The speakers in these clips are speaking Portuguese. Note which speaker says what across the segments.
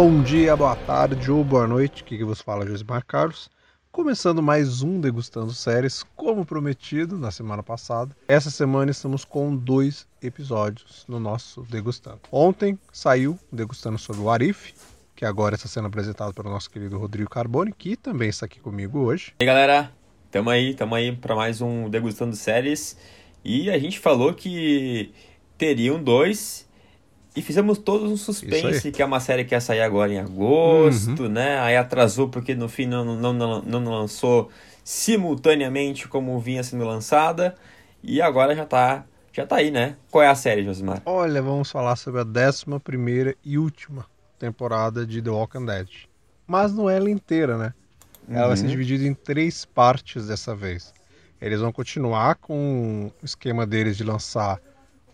Speaker 1: Bom dia, boa tarde ou boa noite, aqui que vos fala Josimar Carlos. Começando mais um Degustando Séries, como prometido na semana passada. Essa semana estamos com dois episódios no nosso Degustando. Ontem saiu Degustando sobre o Arif, que agora está sendo apresentado pelo nosso querido Rodrigo Carboni, que também está aqui comigo hoje.
Speaker 2: E aí, galera, tamo aí, tamo aí para mais um Degustando Séries. E a gente falou que teriam dois e fizemos todos um suspense, que é uma série que ia sair agora em agosto, uhum. né? Aí atrasou porque no fim não, não, não, não lançou simultaneamente como vinha sendo lançada. E agora já tá, já tá aí, né? Qual é a série, Josimar?
Speaker 1: Olha, vamos falar sobre a 11 e última temporada de The Walking Dead. Mas não é ela inteira, né? Ela uhum. vai ser uhum. dividida em três partes dessa vez. Eles vão continuar com o esquema deles de lançar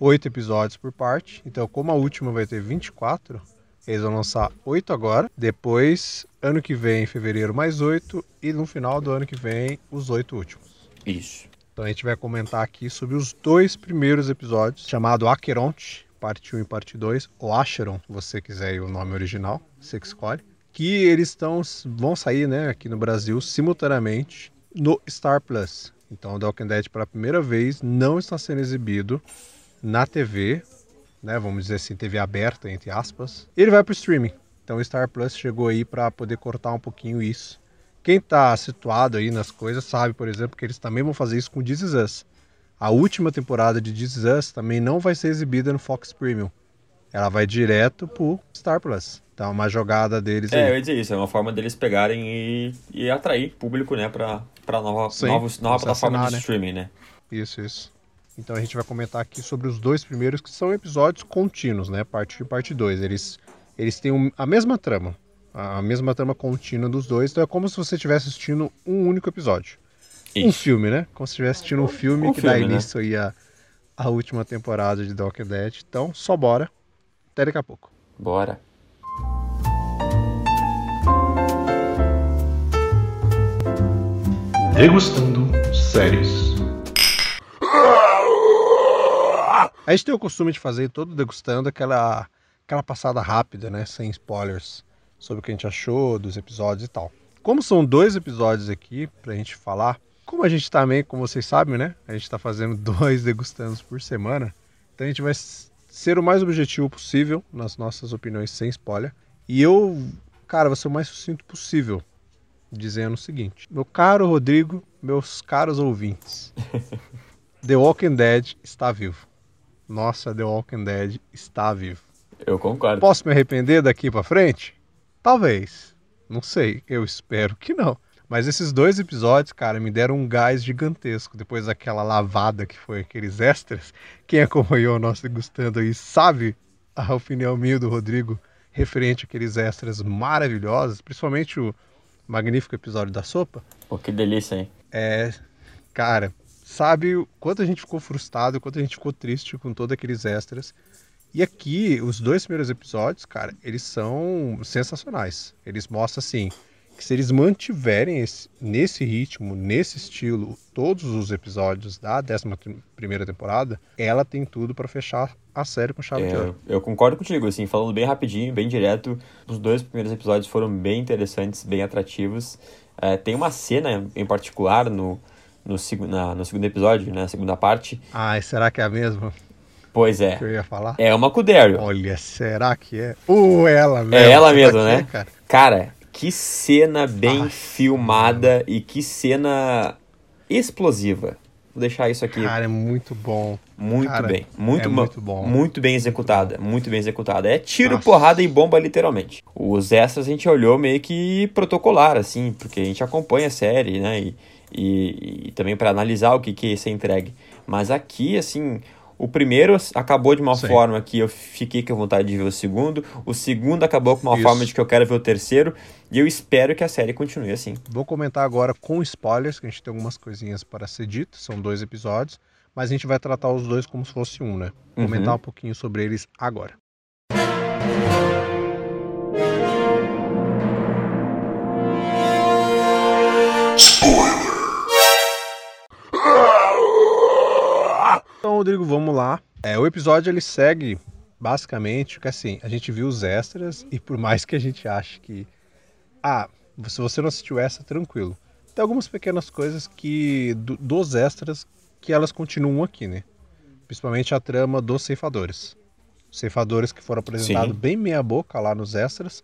Speaker 1: oito episódios por parte. Então, como a última vai ter 24, eles vão lançar oito agora. Depois, ano que vem, em fevereiro, mais oito. E no final do ano que vem, os oito últimos.
Speaker 2: Isso.
Speaker 1: Então a gente vai comentar aqui sobre os dois primeiros episódios, chamado Acheronte, parte 1 e parte 2, ou Acheron, se você quiser o nome original, você que escolhe. Que eles estão, vão sair né, aqui no Brasil simultaneamente no Star Plus. Então, The Walking Dead, pela primeira vez, não está sendo exibido na TV, né, vamos dizer assim, TV aberta, entre aspas. Ele vai para o streaming. Então, o Star Plus chegou aí para poder cortar um pouquinho isso. Quem está situado aí nas coisas sabe, por exemplo, que eles também vão fazer isso com This Is Us. A última temporada de This Is Us também não vai ser exibida no Fox Premium. Ela vai direto pro Star Plus. Então, uma jogada deles
Speaker 2: é,
Speaker 1: aí.
Speaker 2: eu ia dizer isso, é uma forma deles pegarem e, e atrair público, né, pra, pra nova, Sim, novos, nova plataforma de né? streaming, né?
Speaker 1: Isso, isso. Então a gente vai comentar aqui sobre os dois primeiros, que são episódios contínuos, né? Parte 1 e parte 2. Eles, eles têm um, a mesma trama, a mesma trama contínua dos dois. Então é como se você estivesse assistindo um único episódio. Isso. Um filme, né? Como se estivesse assistindo um filme um que filme, dá né? início né? aí a, a última temporada de The Walking Dead. Então, só bora. Até daqui a pouco.
Speaker 2: Bora.
Speaker 1: Degustando séries. A gente tem o costume de fazer todo degustando aquela, aquela passada rápida, né? Sem spoilers, sobre o que a gente achou dos episódios e tal. Como são dois episódios aqui pra gente falar, como a gente também, como vocês sabem, né? A gente tá fazendo dois degustandos por semana. Então a gente vai ser o mais objetivo possível nas nossas opiniões sem spoiler. E eu, cara, vou ser o mais sucinto possível, dizendo o seguinte: Meu caro Rodrigo, meus caros ouvintes, The Walking Dead está vivo nossa, The Walking Dead está vivo.
Speaker 2: Eu concordo.
Speaker 1: Posso me arrepender daqui para frente? Talvez. Não sei. Eu espero que não. Mas esses dois episódios, cara, me deram um gás gigantesco depois daquela lavada que foi aqueles extras. Quem acompanhou o nosso degustando aí sabe a opinião minha do Rodrigo referente àqueles extras maravilhosos, principalmente o magnífico episódio da sopa.
Speaker 2: Pô, que delícia, hein?
Speaker 1: É, cara, sabe o quanto a gente ficou frustrado, o quanto a gente ficou triste com todos aqueles extras. E aqui, os dois primeiros episódios, cara, eles são sensacionais. Eles mostram assim que se eles mantiverem esse, nesse ritmo, nesse estilo, todos os episódios da 11 primeira temporada, ela tem tudo para fechar a série com chave
Speaker 2: é,
Speaker 1: de ouro.
Speaker 2: Eu concordo contigo, assim, falando bem rapidinho, bem direto, os dois primeiros episódios foram bem interessantes, bem atrativos. É, tem uma cena em particular no, no, na, no segundo episódio, né? Segunda parte.
Speaker 1: Ai, será que é a mesma?
Speaker 2: Pois é.
Speaker 1: Que eu ia falar?
Speaker 2: É uma com o Daryl.
Speaker 1: Olha, será que é? Ou ela mesmo?
Speaker 2: É ela mesma, né? É, cara? cara, que cena bem Ai, filmada e que cena explosiva. Vou deixar isso aqui.
Speaker 1: Cara, é muito bom.
Speaker 2: Muito
Speaker 1: cara,
Speaker 2: bem. Muito,
Speaker 1: é muito bom.
Speaker 2: Muito bem executada. Muito bem executada. É tiro, Nossa. porrada e bomba, literalmente. Os extras a gente olhou meio que protocolar, assim, porque a gente acompanha a série, né? E e, e também para analisar o que, que ia ser entregue. Mas aqui, assim, o primeiro acabou de uma Sim. forma que eu fiquei com vontade de ver o segundo, o segundo acabou com uma Isso. forma de que eu quero ver o terceiro, e eu espero que a série continue assim.
Speaker 1: Vou comentar agora com spoilers, que a gente tem algumas coisinhas para ser dito, são dois episódios, mas a gente vai tratar os dois como se fosse um, né? Vou uhum. Comentar um pouquinho sobre eles agora. Spoiler. Então, Rodrigo, vamos lá. É, o episódio ele segue basicamente, que assim, a gente viu os extras e por mais que a gente ache que ah, se você não assistiu essa, tranquilo. Tem algumas pequenas coisas que do, dos extras que elas continuam aqui, né? Principalmente a trama dos ceifadores. Os ceifadores que foram apresentados Sim. bem meia boca lá nos extras.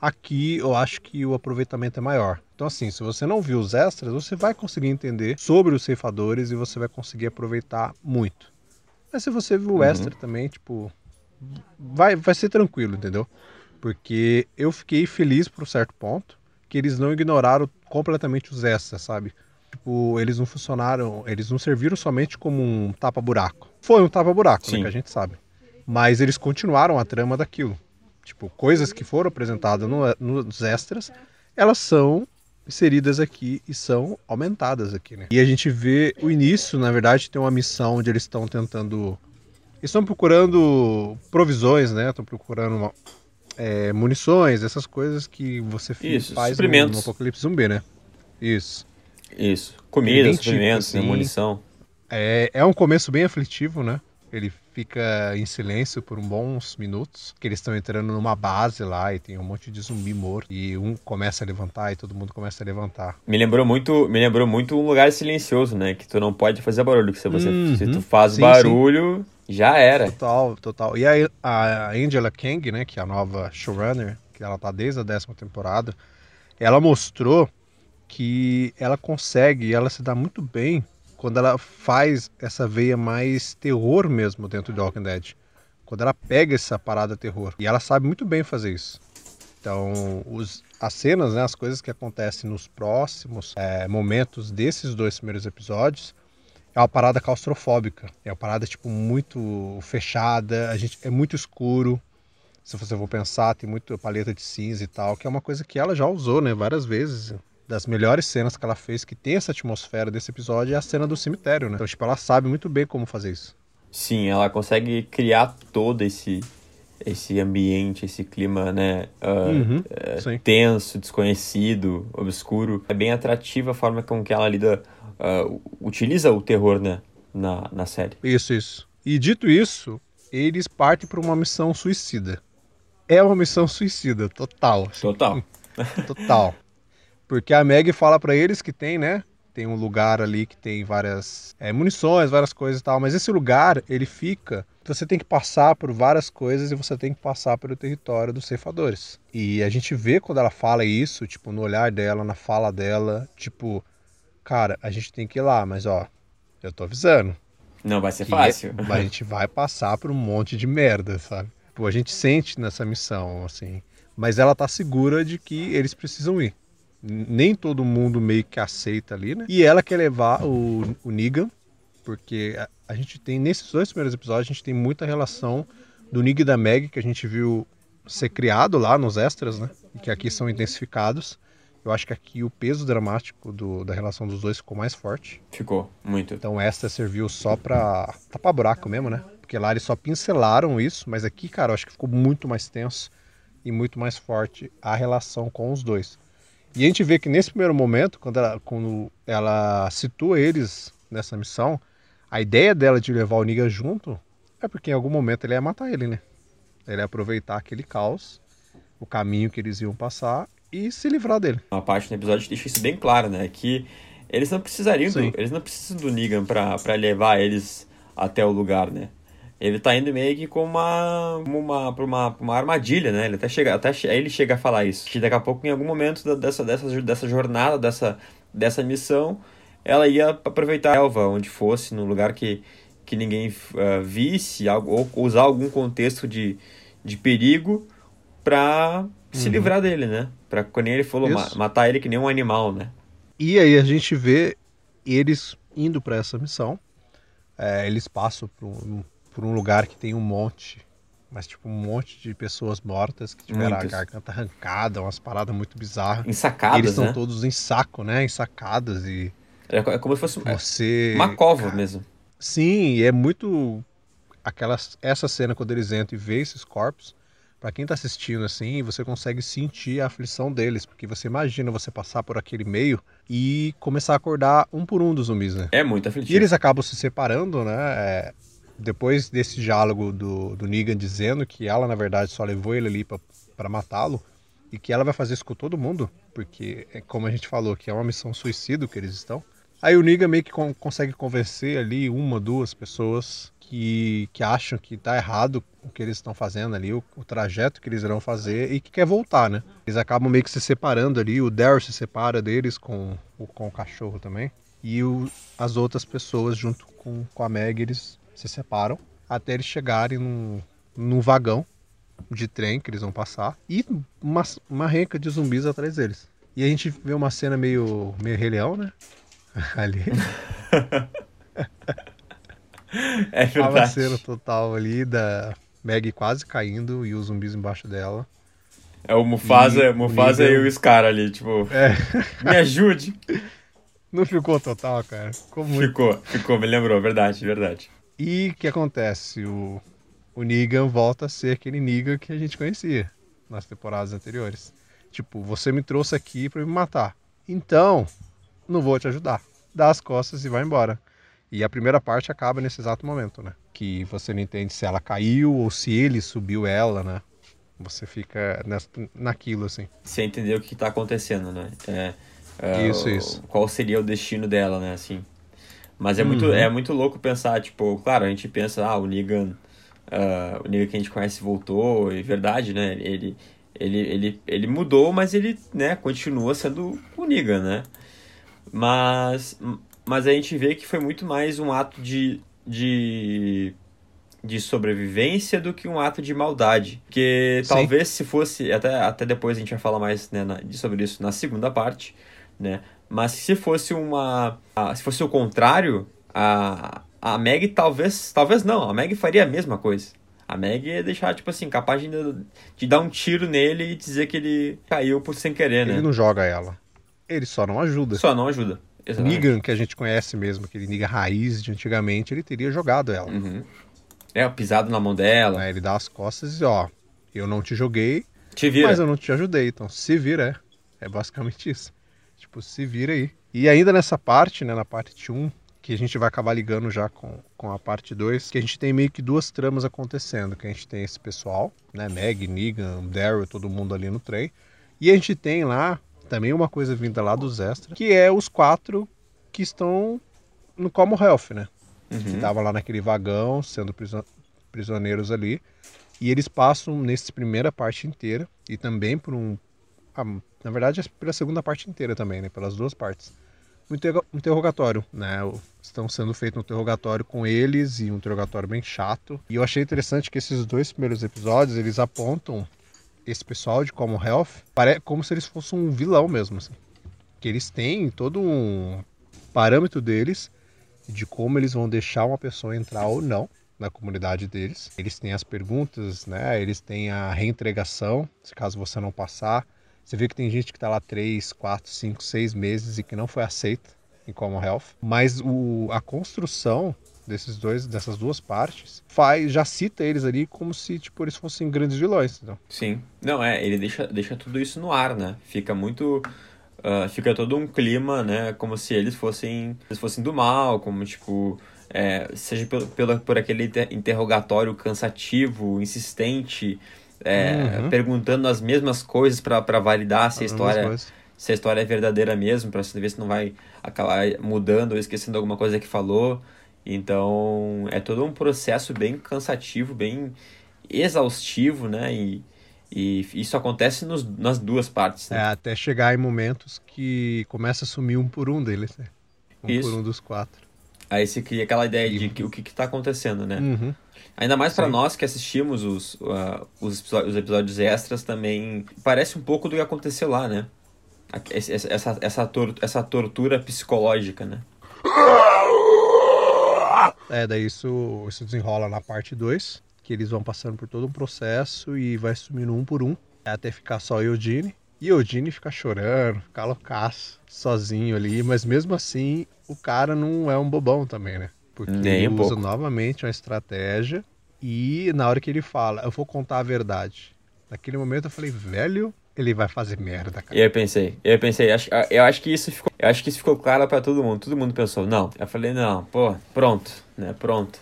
Speaker 1: Aqui eu acho que o aproveitamento é maior. Então assim, se você não viu os extras, você vai conseguir entender sobre os ceifadores e você vai conseguir aproveitar muito. Mas se você viu o uhum. extra também, tipo, vai, vai ser tranquilo, entendeu? Porque eu fiquei feliz por um certo ponto que eles não ignoraram completamente os extras, sabe? Tipo, eles não funcionaram, eles não serviram somente como um tapa-buraco. Foi um tapa-buraco, né, que a gente sabe. Mas eles continuaram a trama daquilo. Tipo, coisas que foram apresentadas no, nos extras, elas são inseridas aqui e são aumentadas aqui, né? E a gente vê o início, na verdade, tem uma missão onde eles estão tentando. Eles estão procurando provisões, né? Estão procurando uma, é, munições, essas coisas que você
Speaker 2: Isso,
Speaker 1: faz no, no, Apocalipse Zumbi, né? Isso.
Speaker 2: Isso. Comida, suprimentos, tipo, assim, munição.
Speaker 1: É, é um começo bem aflitivo, né? Ele fica em silêncio por uns bons minutos, que eles estão entrando numa base lá e tem um monte de zumbi morto e um começa a levantar e todo mundo começa a levantar.
Speaker 2: Me lembrou muito, me lembrou muito um lugar silencioso, né? Que tu não pode fazer barulho, que se você uhum. se tu faz sim, barulho, sim. Já era.
Speaker 1: Total, total. E a, a Angela Kang, né, que é a nova showrunner, que ela tá desde a décima temporada, ela mostrou que ela consegue, ela se dá muito bem quando ela faz essa veia mais terror mesmo dentro de Walking Dead. Quando ela pega essa parada terror. E ela sabe muito bem fazer isso. Então, os, as cenas, né, as coisas que acontecem nos próximos é, momentos desses dois primeiros episódios é uma parada claustrofóbica. É uma parada, tipo, muito fechada, a gente, é muito escuro. Se você for pensar, tem muita paleta de cinza e tal, que é uma coisa que ela já usou, né, várias vezes. Das melhores cenas que ela fez, que tem essa atmosfera desse episódio, é a cena do cemitério, né? Então, tipo, ela sabe muito bem como fazer isso.
Speaker 2: Sim, ela consegue criar todo esse esse ambiente, esse clima, né, uh, uhum, uh, tenso, desconhecido, obscuro. É bem atrativa a forma com que ela lida uh, utiliza o terror né, na, na série.
Speaker 1: Isso, isso. E dito isso, eles partem para uma missão suicida. É uma missão suicida, total.
Speaker 2: Assim. Total.
Speaker 1: total. Porque a Meg fala para eles que tem, né? Tem um lugar ali que tem várias é, munições, várias coisas e tal. Mas esse lugar, ele fica. Você tem que passar por várias coisas e você tem que passar pelo território dos ceifadores. E a gente vê quando ela fala isso, tipo, no olhar dela, na fala dela, tipo, cara, a gente tem que ir lá, mas ó, eu tô avisando.
Speaker 2: Não vai ser fácil.
Speaker 1: A gente vai passar por um monte de merda, sabe? Pô, a gente sente nessa missão, assim. Mas ela tá segura de que eles precisam ir. Nem todo mundo meio que aceita ali, né? E ela quer levar o, o Negan, porque a, a gente tem, nesses dois primeiros episódios, a gente tem muita relação do Negan e da Meg, que a gente viu ser criado lá nos extras, né? E que aqui são intensificados. Eu acho que aqui o peso dramático do, da relação dos dois ficou mais forte.
Speaker 2: Ficou, muito.
Speaker 1: Então esta serviu só pra tapar buraco mesmo, né? Porque lá eles só pincelaram isso, mas aqui, cara, eu acho que ficou muito mais tenso e muito mais forte a relação com os dois. E a gente vê que nesse primeiro momento, quando ela, quando ela situa eles nessa missão, a ideia dela de levar o Niga junto é porque em algum momento ele ia matar ele, né? Ele ia aproveitar aquele caos, o caminho que eles iam passar e se livrar dele.
Speaker 2: Uma parte do episódio deixa isso bem claro, né? Que eles não precisariam, do, eles não precisam do Negan pra levar eles até o lugar, né? Ele tá indo meio que com uma, uma, pra uma, uma armadilha, né? Ele até chega, até ele chega a falar isso. Que daqui a pouco, em algum momento dessa, dessa, dessa jornada, dessa, dessa missão, ela ia aproveitar a elva, onde fosse, num lugar que, que ninguém uh, visse, ou usar algum contexto de, de perigo pra se uhum. livrar dele, né? Pra quando ele falou, ma matar ele que nem um animal, né?
Speaker 1: E aí a gente vê eles indo para essa missão. É, eles passam por um, por um, lugar que tem um monte, mas tipo um monte de pessoas mortas que tiveram Muitos. a garganta arrancada, umas paradas muito bizarras.
Speaker 2: Ensacadas,
Speaker 1: eles estão
Speaker 2: né?
Speaker 1: todos em saco, né? Ensacadas e...
Speaker 2: É, é como se fosse
Speaker 1: você...
Speaker 2: uma cova cara, mesmo.
Speaker 1: Sim, é muito... Aquela, essa cena quando eles entram e vê esses corpos para quem está assistindo assim, você consegue sentir a aflição deles, porque você imagina você passar por aquele meio e começar a acordar um por um dos zumbis, né?
Speaker 2: É muito aflitivo.
Speaker 1: E eles acabam se separando, né? É, depois desse diálogo do, do Negan dizendo que ela, na verdade, só levou ele ali para matá-lo e que ela vai fazer isso com todo mundo, porque, é como a gente falou, que é uma missão suicida que eles estão. Aí o Negan meio que con consegue convencer ali uma, duas pessoas que, que acham que tá errado o que eles estão fazendo ali, o, o, trajeto que eles irão fazer e que quer voltar, né? Eles acabam meio que se separando ali, o Daryl se separa deles com, com o cachorro também. E o, as outras pessoas, junto com, com a Meg, eles se separam até eles chegarem num, num vagão de trem que eles vão passar e uma, uma renca de zumbis atrás deles. E a gente vê uma cena meio, meio Rei Leão, né? Ali.
Speaker 2: É verdade. Uma
Speaker 1: cena total ali da Meg quase caindo e os zumbis embaixo dela.
Speaker 2: É o Mufasa, e, Mufasa nível... e o Scar ali, tipo, é. me ajude.
Speaker 1: Não ficou total, cara? Ficou
Speaker 2: muito. Ficou, ficou, me lembrou, verdade, verdade.
Speaker 1: E o que acontece? O, o Negan volta a ser aquele Negan que a gente conhecia nas temporadas anteriores. Tipo, você me trouxe aqui para me matar. Então, não vou te ajudar. Dá as costas e vai embora. E a primeira parte acaba nesse exato momento, né? Que você não entende se ela caiu ou se ele subiu ela, né? Você fica nessa, naquilo, assim.
Speaker 2: Sem entender o que está acontecendo, né? É,
Speaker 1: é, isso, isso.
Speaker 2: Qual seria o destino dela, né? Assim. Mas é, uhum. muito, é muito louco pensar, tipo, claro, a gente pensa, ah, o Negan, uh, o Negan que a gente conhece voltou, e verdade, né? Ele, ele, ele, ele mudou, mas ele, né, continua sendo o Negan, né? Mas, mas a gente vê que foi muito mais um ato de, de, de sobrevivência do que um ato de maldade. Porque Sim. talvez se fosse, até, até depois a gente vai falar mais né, na, sobre isso na segunda parte, né? Mas se fosse uma. Se fosse o contrário, a, a Meg talvez. Talvez não, a Meg faria a mesma coisa. A Meg ia deixar, tipo assim, capaz de, de dar um tiro nele e dizer que ele caiu por sem querer,
Speaker 1: né? Ele não joga ela. Ele só não ajuda.
Speaker 2: Só não ajuda.
Speaker 1: Exatamente. Negan, que a gente conhece mesmo, aquele Negan raiz de antigamente, ele teria jogado ela.
Speaker 2: Uhum. É, pisado na mão dela.
Speaker 1: É, ele dá as costas e ó, eu não te joguei,
Speaker 2: te
Speaker 1: mas eu não te ajudei, então se vira, é. É basicamente isso. Tipo, se vira aí. E ainda nessa parte, né, na parte 1, que a gente vai acabar ligando já com, com a parte 2, que a gente tem meio que duas tramas acontecendo, que a gente tem esse pessoal, né, Meg, Negan, Daryl, todo mundo ali no trem, e a gente tem lá também uma coisa vinda lá dos extras, que é os quatro que estão no Commonwealth, né? Uhum. Que estavam lá naquele vagão, sendo prisioneiros ali. E eles passam nessa primeira parte inteira e também por um. Na verdade, é pela segunda parte inteira também, né? Pelas duas partes. Um interrogatório, né? Estão sendo feito um interrogatório com eles e um interrogatório bem chato. E eu achei interessante que esses dois primeiros episódios eles apontam esse pessoal de Common Health como se eles fossem um vilão mesmo, assim. Que eles têm todo um parâmetro deles de como eles vão deixar uma pessoa entrar ou não na comunidade deles. Eles têm as perguntas, né? Eles têm a reentregação, se caso você não passar. Você vê que tem gente que está lá 3, 4, 5, 6 meses e que não foi aceita em Common Health. Mas o, a construção desses dois, dessas duas partes, faz, já cita eles ali como se tipo, eles fossem grandes vilões. Então.
Speaker 2: Sim. Não, é, ele deixa, deixa tudo isso no ar, né? Fica muito. Uh, fica todo um clima, né? Como se eles fossem, eles fossem do mal, como tipo. É, seja pelo, pelo, por aquele interrogatório cansativo, insistente, é, uhum. perguntando as mesmas coisas para validar se a história se a história é verdadeira mesmo, para ver se não vai acabar mudando ou esquecendo alguma coisa que falou. Então é todo um processo bem cansativo, bem exaustivo, né? E, e isso acontece nos, nas duas partes. Né?
Speaker 1: É, até chegar em momentos que começa a sumir um por um deles, né? Um isso. por um dos quatro.
Speaker 2: Aí você cria aquela ideia e... de que, o que está acontecendo, né? Uhum. Ainda mais para nós que assistimos os, uh, os, episódios, os episódios extras também. Parece um pouco do que aconteceu lá, né? Essa, essa, essa, tor essa tortura psicológica, né?
Speaker 1: É, daí isso, isso desenrola na parte 2, que eles vão passando por todo um processo e vai sumindo um por um, até ficar só o Eugene. E o Eugene fica chorando, fica loucaço, sozinho ali, mas mesmo assim o cara não é um bobão também, né? Porque Nem ele usa novamente uma estratégia e na hora que ele fala, eu vou contar a verdade. Naquele momento eu falei, velho, ele vai fazer merda, cara.
Speaker 2: Eu pensei, eu pensei, acho, eu acho que isso ficou, eu acho que isso ficou claro para todo mundo. Todo mundo pensou, não. Eu falei, não, pô, pronto, né? Pronto.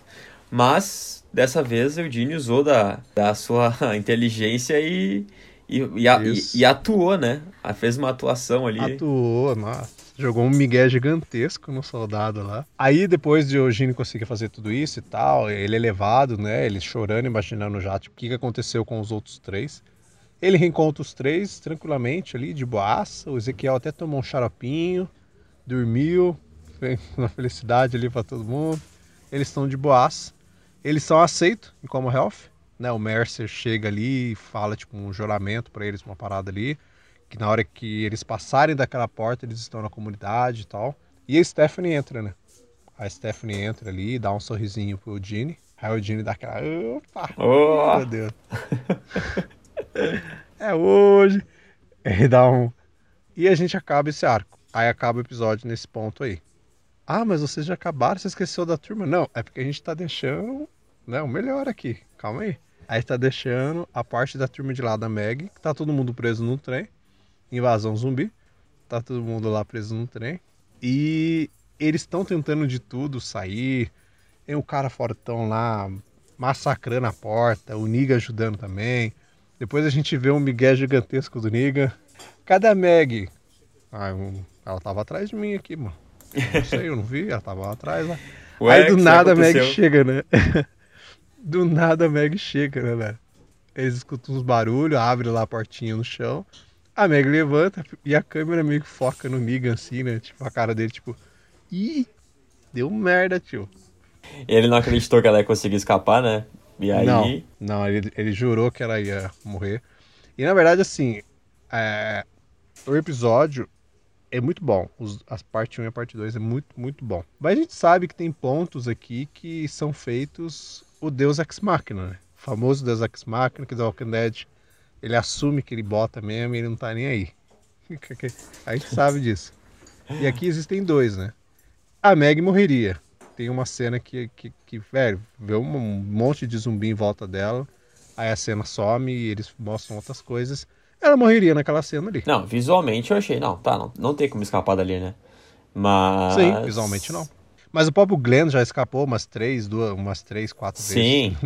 Speaker 2: Mas dessa vez o Eugene usou da, da sua inteligência e, e, e, a, e, e, atuou, né? Fez uma atuação ali.
Speaker 1: Atuou, nossa. Jogou um migué gigantesco no soldado lá. Aí, depois de Eugênio conseguir fazer tudo isso e tal, ele é levado, né? Ele chorando, imaginando já tipo, o que aconteceu com os outros três. Ele reencontra os três tranquilamente ali, de boaça. O Ezequiel até tomou um xaropinho, dormiu, fez uma felicidade ali para todo mundo. Eles estão de boaça. Eles são aceitos em Como Health. Né? O Mercer chega ali e fala tipo um juramento para eles, uma parada ali. Que na hora que eles passarem daquela porta, eles estão na comunidade e tal. E a Stephanie entra, né? A Stephanie entra ali, dá um sorrisinho pro Gene. Aí o Gene dá aquela. Opa! Oh. Meu Deus! é hoje! Ele dá um. E a gente acaba esse arco. Aí acaba o episódio nesse ponto aí. Ah, mas vocês já acabaram, você esqueceu da turma? Não, é porque a gente tá deixando né, o melhor aqui. Calma aí. Aí tá deixando a parte da turma de lá da Meg, que tá todo mundo preso no trem. Invasão zumbi. Tá todo mundo lá preso no trem. E eles estão tentando de tudo sair. Tem o cara fortão lá massacrando a porta, o Niga ajudando também. Depois a gente vê um migué gigantesco do Niga. Cadê a Meg? Ah, ela tava atrás de mim aqui, mano. Não sei, eu não vi, ela tava lá atrás lá. Ué, Aí do nada a Meg chega, né? do nada a Meg chega, né, velho? Eles escutam uns barulhos, abre lá a portinha no chão. A Meg levanta e a câmera meio que foca no Negan assim, né? Tipo, a cara dele, tipo, ih, deu merda, tio.
Speaker 2: Ele não acreditou que ela ia conseguir escapar, né? E aí.
Speaker 1: Não, não ele, ele jurou que ela ia morrer. E na verdade, assim, é, o episódio é muito bom. Os, as parte 1 e a parte 2 é muito, muito bom. Mas a gente sabe que tem pontos aqui que são feitos o Deus Ex Machina, né? O famoso Deus Ex Machina, que The Walking Dead, ele assume que ele bota mesmo e ele não tá nem aí. a gente sabe disso. E aqui existem dois, né? A Meg morreria. Tem uma cena que, que, que velho, vê um monte de zumbi em volta dela. Aí a cena some e eles mostram outras coisas ela morreria naquela cena ali.
Speaker 2: Não, visualmente eu achei, não, tá, não, não tem como escapar dali, né? Mas.
Speaker 1: Sim, visualmente não. Mas o próprio Glenn já escapou umas três, duas, umas três, quatro
Speaker 2: Vezes Sim.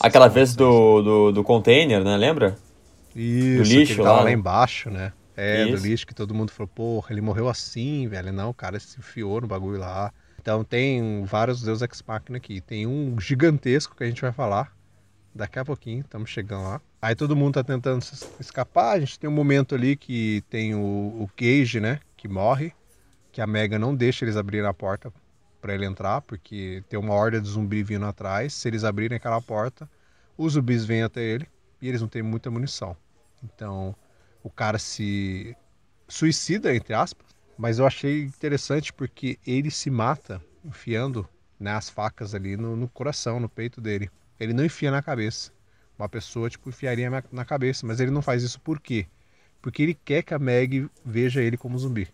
Speaker 2: Aquela vez do, do, do, container, né? Lembra?
Speaker 1: Isso, do lixo que ele lá. lá embaixo, né? É, Isso. do lixo que todo mundo falou, porra, ele morreu assim, velho. Não, o cara se enfiou no bagulho lá. Então tem vários Deus Ex Machina aqui. Tem um gigantesco que a gente vai falar daqui a pouquinho, estamos chegando lá. Aí todo mundo tá tentando escapar. A gente tem um momento ali que tem o, o Cage, né? Que morre. Que a Mega não deixa eles abrirem a porta para ele entrar, porque tem uma horda de zumbi vindo atrás. Se eles abrirem aquela porta, os zumbis vêm até ele e eles não têm muita munição. Então o cara se suicida, entre aspas. Mas eu achei interessante porque ele se mata enfiando né, as facas ali no, no coração, no peito dele. Ele não enfia na cabeça uma pessoa tipo enfiaria na cabeça, mas ele não faz isso por quê? Porque ele quer que a Meg veja ele como zumbi.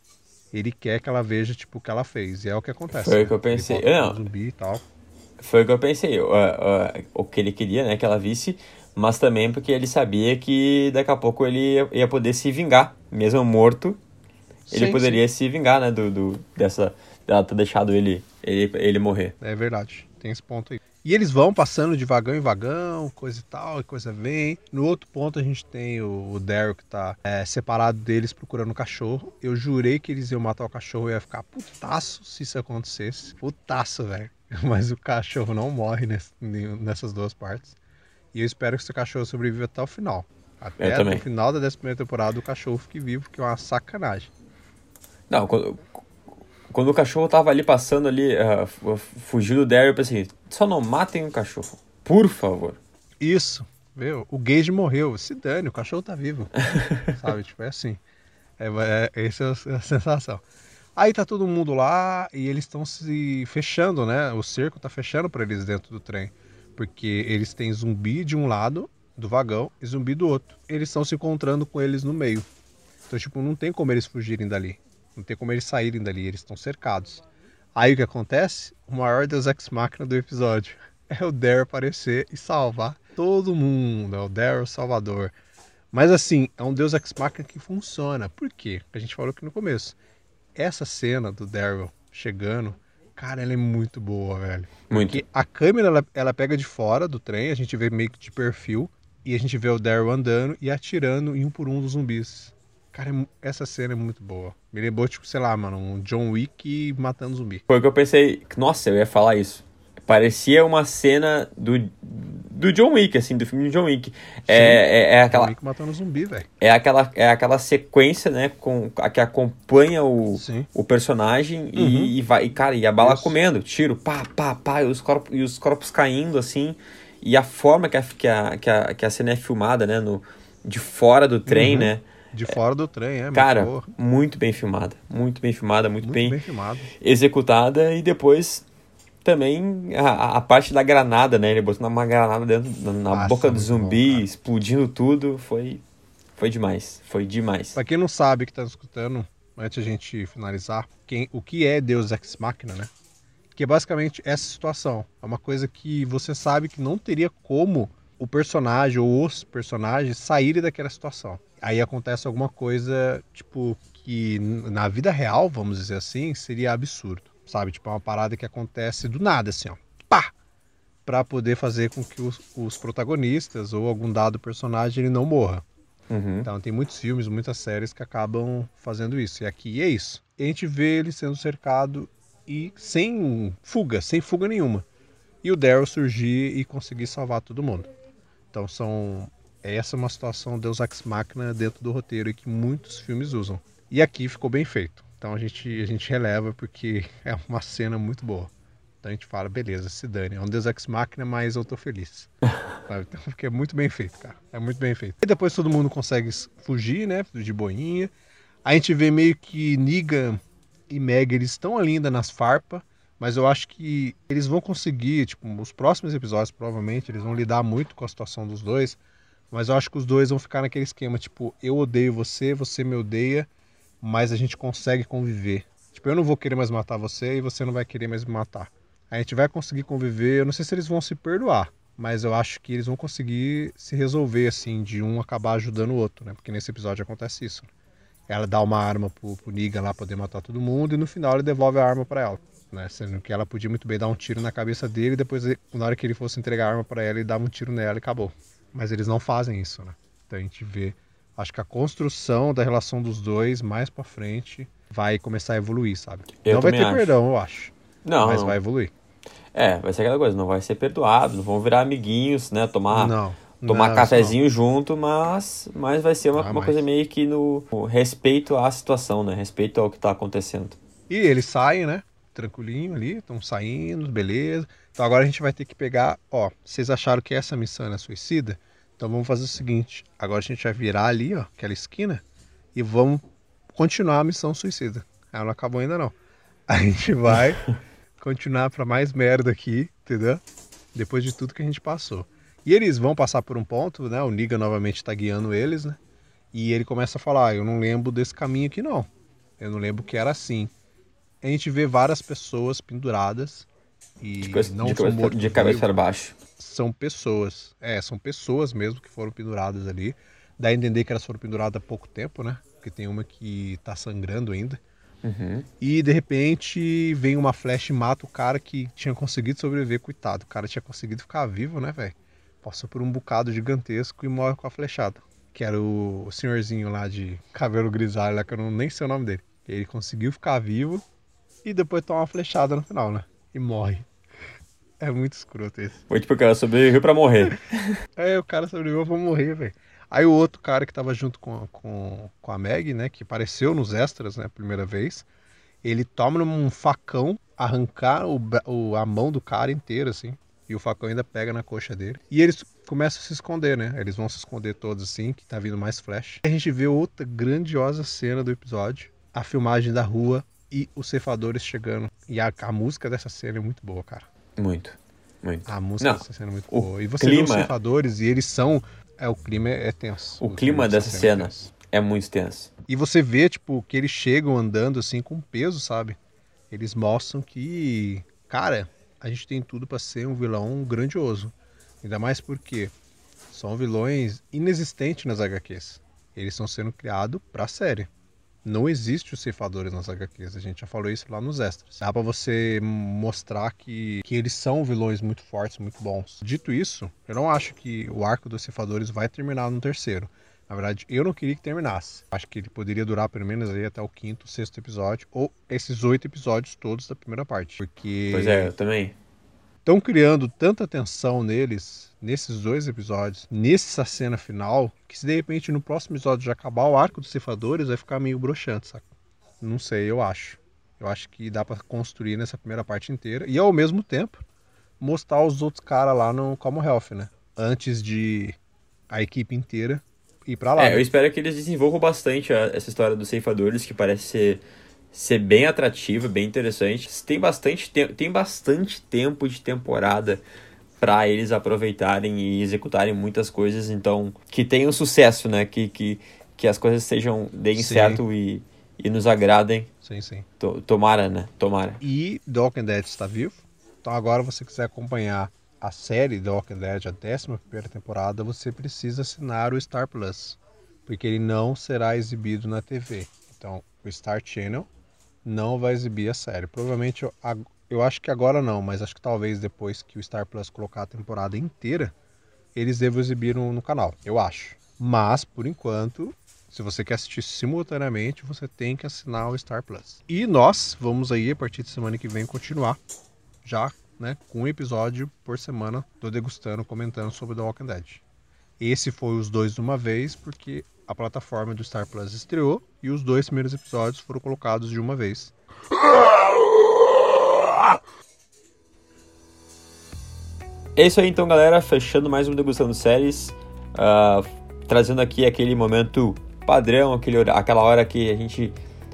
Speaker 1: Ele quer que ela veja tipo o que ela fez, e é o que acontece.
Speaker 2: Foi o que eu pensei. Não.
Speaker 1: Zumbi e tal.
Speaker 2: Foi o que eu pensei, o, o, o que ele queria, né, que ela visse, mas também porque ele sabia que daqui a pouco ele ia poder se vingar, mesmo morto, ele sim, poderia sim. se vingar, né, do, do dessa dela ter deixado ele, ele ele morrer.
Speaker 1: É verdade, tem esse ponto aí. E eles vão passando de vagão em vagão, coisa e tal, e coisa vem. No outro ponto a gente tem o, o Daryl que tá é, separado deles procurando o cachorro. Eu jurei que eles iam matar o cachorro e ia ficar putaço se isso acontecesse. Putaço, velho. Mas o cachorro não morre nesse, nessas duas partes. E eu espero que esse cachorro sobreviva até o final. Até o final da décima primeira temporada o cachorro fique vivo, que é uma sacanagem.
Speaker 2: Não, quando, quando o cachorro tava ali passando ali, uh, fugiu do Daryl, eu pensei, só não matem o cachorro, por favor.
Speaker 1: Isso, viu? O Gage morreu, se dane, o cachorro tá vivo. Sabe, tipo, é assim. É, é, essa é a sensação. Aí tá todo mundo lá e eles estão se fechando, né? O cerco tá fechando para eles dentro do trem. Porque eles têm zumbi de um lado do vagão e zumbi do outro. Eles estão se encontrando com eles no meio. Então, tipo, não tem como eles fugirem dali. Não tem como eles saírem dali, eles estão cercados. Aí o que acontece? O maior Deus Ex Machina do episódio é o Daryl aparecer e salvar todo mundo. É o Daryl Salvador. Mas assim, é um Deus Ex Machina que funciona. Por quê? A gente falou aqui no começo. Essa cena do Daryl chegando, Cara, ela é muito boa, velho.
Speaker 2: Muito.
Speaker 1: Porque a câmera, ela, ela pega de fora do trem, a gente vê meio que de perfil, e a gente vê o Daryl andando e atirando em um por um dos zumbis. Cara, é essa cena é muito boa. Me lembrou, tipo, sei lá, mano, um John Wick matando zumbi.
Speaker 2: Foi o que eu pensei. Nossa, eu ia falar isso. Parecia uma cena do, do John Wick, assim, do filme de John Wick. É, é, é, aquela.
Speaker 1: John Wick matando zumbi, velho.
Speaker 2: É aquela, é aquela sequência, né, com, a que acompanha o, o personagem uhum. e, e, vai, e, cara, e a bala Isso. comendo, tiro, pá, pá, pá, e os, corpos, e os corpos caindo, assim. E a forma que a, que a, que a, que a cena é filmada, né, no, de fora do trem, uhum. né.
Speaker 1: De fora do trem, é.
Speaker 2: Cara, muito, muito bem filmada. Muito bem filmada, muito, muito bem,
Speaker 1: bem filmada.
Speaker 2: executada. E depois também a, a, parte da granada, né? Ele botou uma granada dentro na, na boca do zumbi, bom, explodindo tudo. Foi, foi demais. Foi demais.
Speaker 1: Pra quem não sabe que tá escutando, antes a gente finalizar, quem, o que é Deus Ex Machina, né? Que é basicamente essa situação. É uma coisa que você sabe que não teria como o personagem ou os personagens saírem daquela situação. Aí acontece alguma coisa, tipo, que na vida real, vamos dizer assim, seria absurdo sabe? Tipo, é uma parada que acontece do nada, assim, ó. Pá! Pra poder fazer com que os, os protagonistas ou algum dado personagem ele não morra.
Speaker 2: Uhum.
Speaker 1: Então tem muitos filmes, muitas séries que acabam fazendo isso. E aqui é isso. E a gente vê ele sendo cercado e sem fuga, sem fuga nenhuma. E o Daryl surgir e conseguir salvar todo mundo. Então são essa é uma situação Deus Ex Machina dentro do roteiro e que muitos filmes usam. E aqui ficou bem feito. Então a gente, a gente releva porque é uma cena muito boa. Então a gente fala, beleza, se dane. É um Deus Ex Machina, mas eu tô feliz. Então, porque é muito bem feito, cara. É muito bem feito. E depois todo mundo consegue fugir, né? De boinha. A gente vê meio que Negan e Meg, eles estão ali ainda nas farpas. Mas eu acho que eles vão conseguir, tipo, os próximos episódios, provavelmente, eles vão lidar muito com a situação dos dois. Mas eu acho que os dois vão ficar naquele esquema, tipo, eu odeio você, você me odeia mas a gente consegue conviver. Tipo, eu não vou querer mais matar você e você não vai querer mais me matar. A gente vai conseguir conviver. Eu não sei se eles vão se perdoar, mas eu acho que eles vão conseguir se resolver, assim, de um acabar ajudando o outro, né? Porque nesse episódio acontece isso. Ela dá uma arma pro, pro Negan lá poder matar todo mundo e no final ele devolve a arma para ela. Né? Sendo que ela podia muito bem dar um tiro na cabeça dele e depois, na hora que ele fosse entregar a arma para ela, ele dava um tiro nela e acabou. Mas eles não fazem isso, né? Então a gente vê acho que a construção da relação dos dois mais para frente vai começar a evoluir, sabe?
Speaker 2: Eu
Speaker 1: não vai ter
Speaker 2: acho.
Speaker 1: perdão, eu acho.
Speaker 2: Não.
Speaker 1: Mas vai evoluir.
Speaker 2: É, vai ser aquela coisa, não vai ser perdoado, não vão virar amiguinhos, né? Tomar,
Speaker 1: não,
Speaker 2: tomar
Speaker 1: não,
Speaker 2: cafezinho
Speaker 1: não.
Speaker 2: junto, mas, mas vai ser uma, ah, uma coisa meio que no, respeito à situação, né? Respeito ao que tá acontecendo.
Speaker 1: E eles saem, né? Tranquilinho ali, estão saindo, beleza. Então agora a gente vai ter que pegar, ó, vocês acharam que essa missão é suicida? Então vamos fazer o seguinte: agora a gente vai virar ali, ó, aquela esquina, e vamos continuar a missão suicida. Ela não acabou ainda não. A gente vai continuar para mais merda aqui, entendeu? Depois de tudo que a gente passou. E eles vão passar por um ponto, né? O Niga novamente está guiando eles, né? E ele começa a falar: ah, Eu não lembro desse caminho aqui, não. Eu não lembro que era assim. A gente vê várias pessoas penduradas e
Speaker 2: de,
Speaker 1: não
Speaker 2: de,
Speaker 1: são
Speaker 2: de cabeça para baixo
Speaker 1: são pessoas. É, são pessoas mesmo que foram penduradas ali. Dá a entender que elas foram penduradas há pouco tempo, né? Porque tem uma que tá sangrando ainda.
Speaker 2: Uhum.
Speaker 1: E de repente vem uma flecha e mata o cara que tinha conseguido sobreviver, coitado. O cara tinha conseguido ficar vivo, né, velho? Passou por um bocado gigantesco e morre com a flechada. Que era o senhorzinho lá de cabelo grisalho, lá, que eu não nem sei o nome dele. Ele conseguiu ficar vivo e depois toma uma flechada no final, né? E morre. É muito escroto esse.
Speaker 2: Foi tipo, o cara sobreviveu pra morrer.
Speaker 1: é, o cara sobreviveu pra morrer, velho. Aí o outro cara que tava junto com, com, com a Meg, né, que apareceu nos extras, né, primeira vez, ele toma um facão, arrancar o, o, a mão do cara inteira, assim, e o facão ainda pega na coxa dele. E eles começam a se esconder, né? Eles vão se esconder todos assim, que tá vindo mais flash. E a gente vê outra grandiosa cena do episódio, a filmagem da rua e os ceifadores chegando. E a, a música dessa cena é muito boa, cara.
Speaker 2: Muito, muito.
Speaker 1: A música está sendo muito boa. E você clima... vê os surfadores e eles são. É, o clima é tenso.
Speaker 2: O, o clima, dessa cena é, é muito tenso.
Speaker 1: E você vê, tipo, que eles chegam andando assim com peso, sabe? Eles mostram que, cara, a gente tem tudo para ser um vilão grandioso. Ainda mais porque são vilões inexistentes nas HQs. Eles estão sendo criados pra série. Não existe os ceifadores nas HQs, a gente já falou isso lá nos extras. Dá pra você mostrar que, que eles são vilões muito fortes, muito bons. Dito isso, eu não acho que o arco dos ceifadores vai terminar no terceiro. Na verdade, eu não queria que terminasse. Acho que ele poderia durar pelo menos aí até o quinto, sexto episódio, ou esses oito episódios todos da primeira parte. Porque.
Speaker 2: Pois é, eu também.
Speaker 1: Estão criando tanta tensão neles, nesses dois episódios, nessa cena final, que se de repente no próximo episódio já acabar o arco dos ceifadores, vai ficar meio broxante, saca? Não sei, eu acho. Eu acho que dá para construir nessa primeira parte inteira e ao mesmo tempo mostrar os outros caras lá no Commonwealth, né? Antes de a equipe inteira ir pra lá.
Speaker 2: É,
Speaker 1: né?
Speaker 2: eu espero que eles desenvolvam bastante a- essa história dos ceifadores, que parece ser, ser bem atrativa, bem interessante. Tem bastante, te tem bastante tempo de temporada para eles aproveitarem e executarem muitas coisas, então que tenham sucesso, né? Que, que, que as coisas sejam deem
Speaker 1: Sim.
Speaker 2: certo e, e nos agradem.
Speaker 1: Sim, sim.
Speaker 2: To- Tomara, né? Tomara.
Speaker 1: E The Walking Dead está vivo. Então agora você quiser acompanhar a série The Walking Dead, a 11 primeira temporada, você precisa assinar o Star Plus. Porque ele não será exibido na TV. Então o Star Channel não vai exibir a série. Provavelmente, eu, eu acho que agora não, mas acho que talvez depois que o Star Plus colocar a temporada inteira, eles devam exibir no, no canal, eu acho. Mas, por enquanto, se você quer assistir simultaneamente, você tem que assinar o Star Plus. E nós vamos aí, a partir de semana que vem, continuar já né, com um episódio por semana do Degustando comentando sobre The Walking Dead. Esse foi os dois de uma vez, porque a plataforma do Star Plus estreou e os dois primeiros episódios foram colocados de uma vez.
Speaker 2: É isso aí então, galera. Fechando mais um Degustando Séries. ah, trazendo aqui aquele momento padrão, aquele, aquela hora que a gente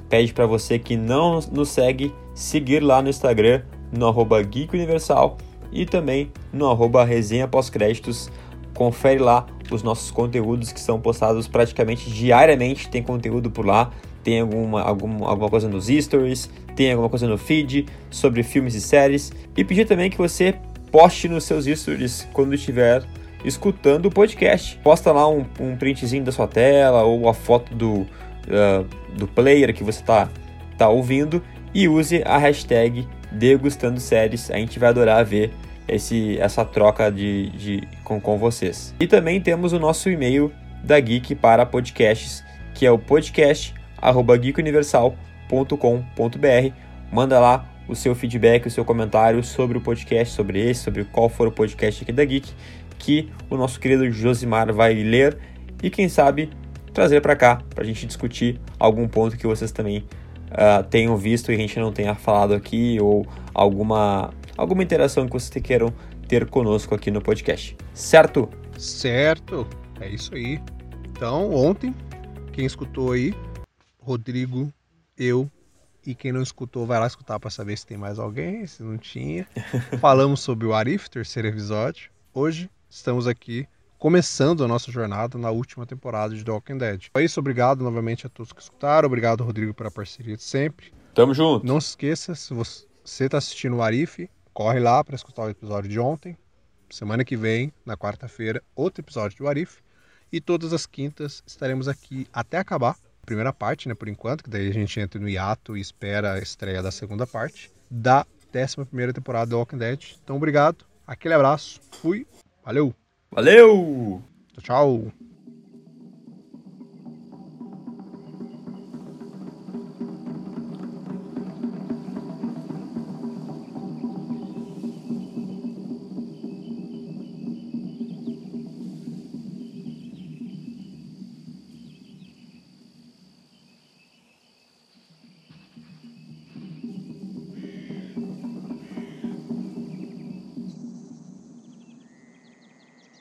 Speaker 2: pede para você que não nos segue, seguir lá no Instagram, no arroba Geek Universal e também no arroba Resenha Pós-Créditos. Confere lá os nossos conteúdos que são postados praticamente diariamente. Tem conteúdo por lá. Tem alguma, algum, alguma coisa nos stories, tem alguma coisa no feed sobre filmes e séries. E pedir também que você poste nos seus stories quando estiver escutando o podcast. Posta lá um, um printzinho da sua tela ou a foto do, ah, do player que você está tá ouvindo e use a hashtag Degustando Séries. A gente vai adorar ver esse, essa troca de, de, com, com vocês. E também temos o nosso e-mail da Geek para podcasts, que é o podcast arroba geekuniversal.com.br. Manda lá o seu feedback, o seu comentário sobre o podcast, sobre esse, sobre qual for o podcast aqui da Geek, que o nosso querido Josimar vai ler e quem sabe trazer para cá para a gente discutir algum ponto que vocês também ah, tenham visto e a gente não tenha falado aqui ou alguma alguma interação que vocês queiram ter conosco aqui no podcast. Certo?
Speaker 1: Certo, é isso aí. Então, ontem, quem escutou aí, Rodrigo, eu e quem não escutou, vai lá escutar para saber se tem mais alguém, se não tinha. Falamos sobre o Arif, terceiro episódio. Hoje estamos aqui começando a nossa jornada na última temporada de The Walking Dead. É isso, obrigado novamente a todos que escutaram. Obrigado, Rodrigo, pela parceria de sempre.
Speaker 2: Tamo junto.
Speaker 1: Não se esqueça, se você está assistindo o Arif, corre lá para escutar o episódio de ontem. Semana que vem, na quarta-feira, outro episódio do Arif. E todas as quintas estaremos aqui até acabar a primeira parte, né, por enquanto, que daí a gente entra no hiato e espera a estreia da segunda parte da 11 primeira temporada do Walking Dead. Então, obrigado, aquele abraço, fui, valeu,
Speaker 2: Valeu!
Speaker 1: tchau, tchau.